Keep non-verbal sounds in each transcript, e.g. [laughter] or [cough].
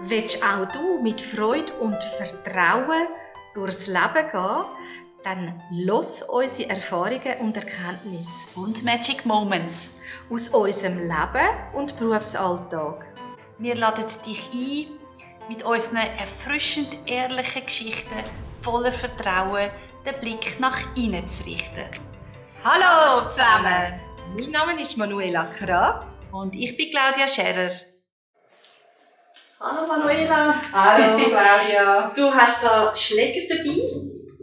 Willst auch du mit Freude und Vertrauen durchs Leben gehen, dann los unsere Erfahrungen und Erkenntnisse Und Magic Moments. aus unserem Leben und Berufsalltag. Wir laden dich ein, mit unseren erfrischend ehrlichen Geschichten voller Vertrauen den Blick nach innen zu richten. Hallo zusammen! Mein Name ist Manuela Kra. Und ich bin Claudia Scherer. Hallo Manuela. Hallo Claudia. Du hast da Schläger dabei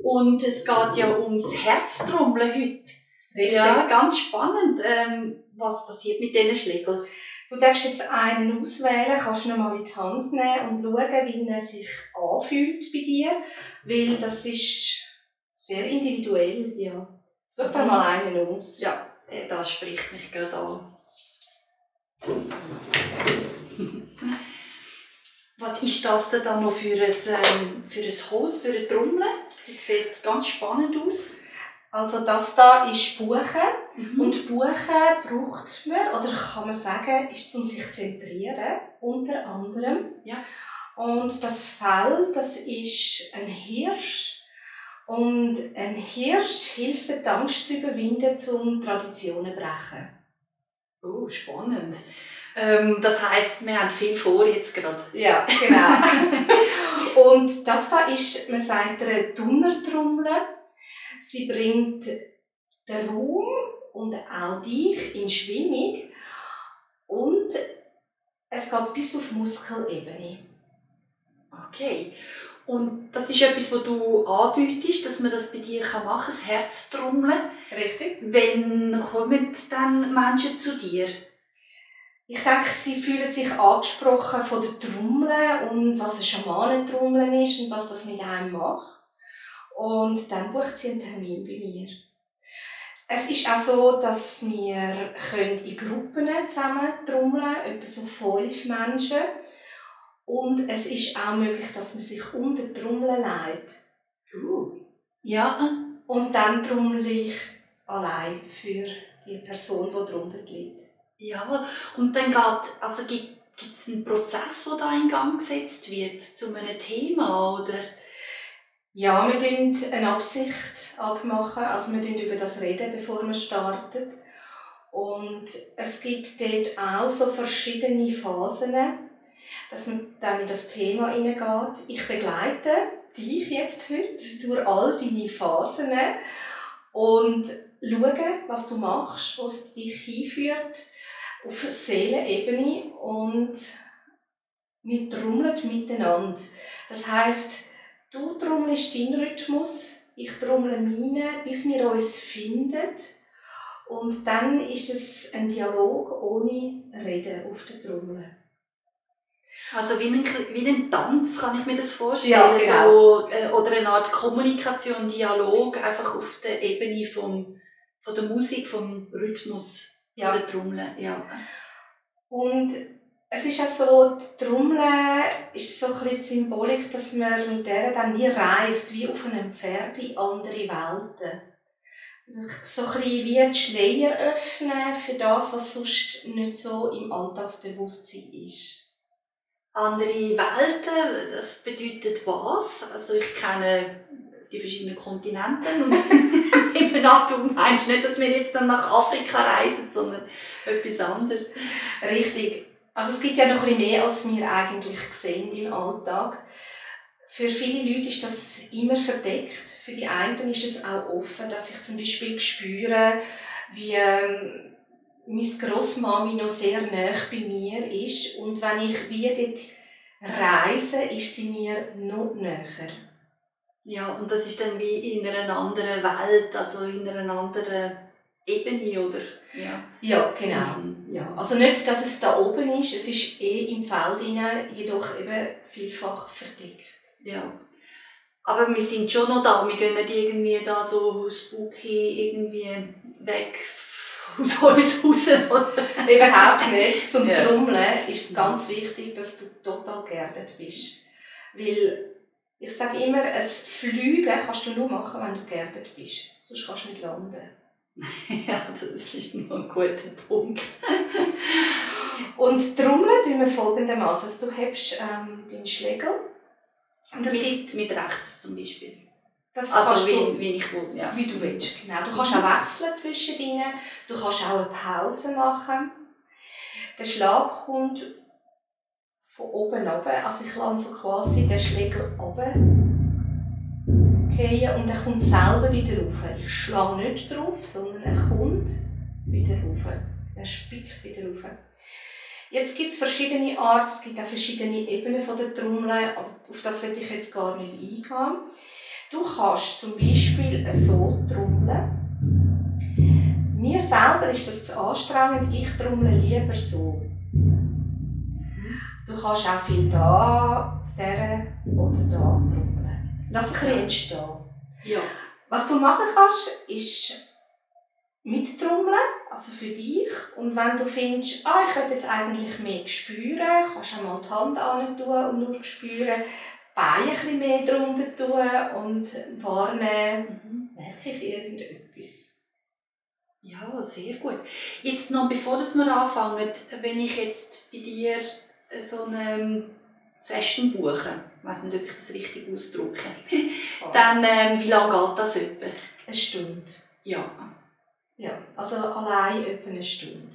und es geht ja ums Herztrommeln heute. Richtig. Ja, ganz spannend. Ähm, was passiert mit diesen Schlägern? Du darfst jetzt einen auswählen, kannst ihn mal in die Hand nehmen und schauen, wie er sich anfühlt bei dir, weil das ist sehr individuell. Ja. Such dir mal einen aus. Ja, äh, das spricht mich gerade an. [laughs] Was ist das denn da noch für ein, ähm, für ein Holz, für eine Trommel? Die sieht ganz spannend aus. Also das da ist Buchen Mhm. und Buchen braucht man, oder kann man sagen, ist zum sich zu zentrieren, unter anderem. Ja. Und das Fell, das ist ein Hirsch. Und ein Hirsch hilft die Angst zu überwinden, um Traditionen zu brechen. Oh, spannend. Ähm, das heisst, wir haben viel vor jetzt gerade. Ja, genau. [laughs] und das da ist, man sagt, eine Donnertrommel. Sie bringt den Raum und auch dich in Schwingung. Und es geht bis auf Muskelebene. Okay. Und das ist etwas, was du anbietest, dass man das bei dir machen kann, das Herztrommeln. Richtig? Wann kommen dann Menschen zu dir? Ich denke, sie fühlen sich angesprochen von der Trommel und was ein Schamanentrommel ist und was das mit einem macht. Und dann bucht sie einen Termin bei mir. Es ist auch so, dass wir können in Gruppen zusammen trommeln, etwa so fünf Menschen. Und es ist auch möglich, dass man sich um die Trommel leitet. Uh. Ja. Und dann trommel ich allein für die Person, die drunter liegt. Ja. Und dann geht, also gibt es einen Prozess, der da in Gang gesetzt wird zu einem Thema, oder? Ja, wir tun eine Absicht abmachen, also wir tun über das reden, bevor wir starten. Und es gibt dort auch so verschiedene Phasen, dass man dann in das Thema hineingeht. Ich begleite dich jetzt heute durch all deine Phasen und schaue, was du machst, wo es dich hinführt auf Seelenebene und wir trommeln miteinander. Das heißt, Du trommelst deinen Rhythmus, ich trommle meinen, bis wir uns finden. Und dann ist es ein Dialog ohne Reden auf der Trommel. Also wie ein, wie ein Tanz kann ich mir das vorstellen. Ja, genau. so, äh, oder eine Art Kommunikation, Dialog, einfach auf der Ebene vom, von der Musik, vom Rhythmus Ja. der Trommel. Ja. Und es ist auch so, die Trommel ist so ein Symbolik, dass man mit der dann wie reist, wie auf einem Pferd in andere Welten. So ein wie die Schleier öffnen für das, was sonst nicht so im Alltagsbewusstsein ist. Andere Welten, das bedeutet was? Also ich kenne die verschiedenen Kontinente [laughs] und eben an, du meinst nicht, dass wir jetzt dann nach Afrika reisen, sondern etwas anderes. Richtig. Also es gibt ja noch ein mehr, als wir eigentlich sehen im Alltag. Für viele Leute ist das immer verdeckt. Für die einen ist es auch offen, dass ich zum Beispiel spüre, wie ähm, meine Grossmami noch sehr nah bei mir ist. Und wenn ich wie dort reise, ist sie mir noch näher. Ja, und das ist dann wie in einer anderen Welt, also in einer anderen Ebene, oder? Ja. Ja, genau. Mhm. Ja, also nicht, dass es da oben ist, es ist eh im Feld hinein, jedoch eben vielfach verdeckt. Ja. Aber wir sind schon noch da, wir gehen nicht irgendwie da so spooky irgendwie weg aus [laughs] uns raus. Oder? Überhaupt nicht. Zum Ja. Trommeln ist es ganz wichtig, dass du total geerdet bist. Weil ich sage immer, ein Fliegen kannst du nur machen, wenn du geerdet bist. Sonst kannst du nicht landen. [laughs] Ja, das ist noch ein guter Punkt. Und trommeln tun wir folgendermaßen. Also, du hast ähm, deinen Schlägel. Und das mit, gibt mit rechts zum Beispiel. Das also wie, du, wie ich will, ja. Wie du willst, genau. Du kannst auch wechseln zwischen ihnen. Du kannst auch eine Pause machen. Der Schlag kommt von oben runter. Also ich lasse so quasi den Schlägel runter fallen und er kommt selber wieder rauf. Ich schlage nicht drauf, sondern er kommt wieder rauf. Er spickt wieder rauf. Jetzt gibt es verschiedene Arten, es gibt auch verschiedene Ebenen von der Trommel, aber auf das will ich jetzt gar nicht eingehen. Du kannst zum Beispiel so trommeln. Mir selber ist das zu anstrengend, ich trommle lieber so. Du kannst auch viel da, auf dieser oder da trommeln. Lass bisschen entstehen. Ja. Was du machen kannst, ist mittrommeln, also für dich. Und wenn du findest, ah, ich will jetzt eigentlich mehr spüren, kannst du mal die Hand an tun und nur spüren, Beine ein bisschen mehr drunter tun und wahrnehmen, mhm. merke ich irgendetwas. Ja, sehr gut. Jetzt noch, bevor wir anfangen, wenn ich jetzt bei dir so eine Session buche, ich weiß nicht, ob ich das richtig ausdrücke, dann ähm, wie lange geht das etwa? Eine Stunde. Ja. Ja, also allein etwa eine Stunde.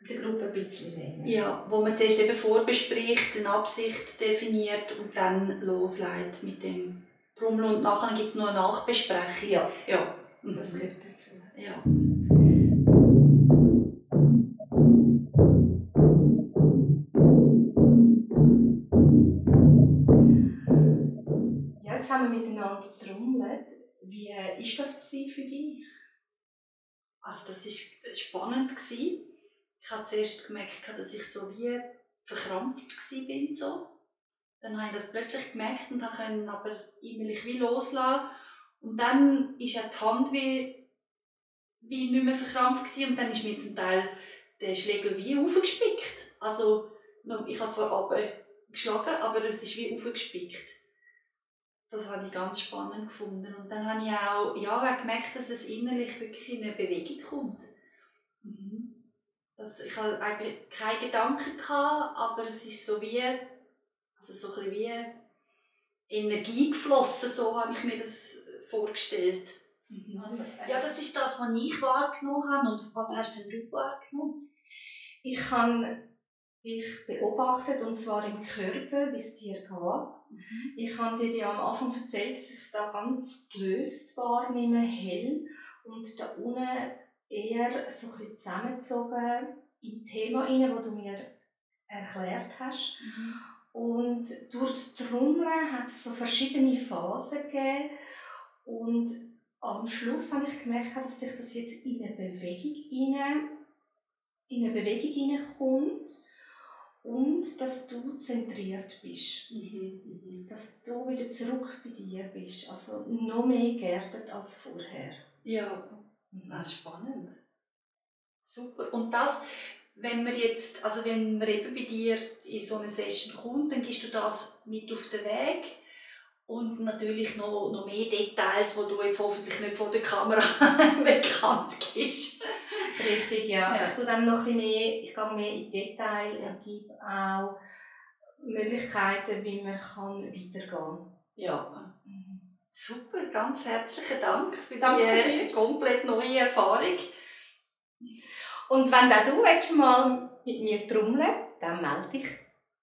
In der Gruppe ein bisschen länger. Ja, wo man zuerst eben vorbespricht, eine Absicht definiert und dann loslegt mit dem Brummel und nachher gibt es noch eine Nachbesprechung. Ja. ja. Das gehört dazu. Ja. Wir miteinander getrommelt. Wie war das für dich? Also das war spannend. Ich habe zuerst gemerkt, dass ich so wie verkrampft war. So. Dann habe ich das plötzlich gemerkt und konnte aber innerlich wie loslassen. Und dann ist auch die Hand wie, wie nicht mehr verkrampft gewesen. und dann ist mir zum Teil der Schlägel wie aufgespickt. Also ich habe zwar geschlagen, aber es ist wie aufgespickt das habe ich ganz spannend gefunden. Und dann habe ich auch ja, gemerkt, dass es innerlich wirklich in eine Bewegung kommt. Mhm. Das, ich hatte eigentlich keine Gedanken, gehabt, aber es ist so wie, also so ein wie Energie geflossen, so habe ich mir das vorgestellt. Mhm. Also, äh, ja, das ist das, was ich wahrgenommen habe. Und was hast denn du wahrgenommen? Ich habe dich beobachtet, und zwar im Körper, wie es dir geht. Mhm. Ich habe dir ja am Anfang erzählt, dass ich es da ganz gelöst wahrnehme, hell, und da unten eher so ein bisschen zusammengezogen im Thema rein, das du mir erklärt hast. Mhm. Und durchs Trommeln hat es so verschiedene Phasen gegeben und am Schluss habe ich gemerkt, dass sich das jetzt in eine Bewegung rein, in eine Bewegung hineinkommt und dass du zentriert bist. Mhm, mhm. Dass du wieder zurück bei dir bist. Also noch mehr geerdet als vorher. Ja, mhm. das ist spannend. Super. Und das, wenn wir jetzt, also wenn man eben bei dir in so eine Session kommt, dann gehst du das mit auf den Weg und natürlich noch, noch mehr Details, die du jetzt hoffentlich nicht vor der Kamera [laughs] bekannt bist. Richtig, ja. ja. Tue dann noch ein mehr, ich gehe mehr in Detail und gebe auch Möglichkeiten, wie man kann weitergehen kann. Ja. Mhm. Super, ganz herzlichen Dank für Danke die komplett neue Erfahrung. Und wenn auch du mal mit mir trommeln dann melde dich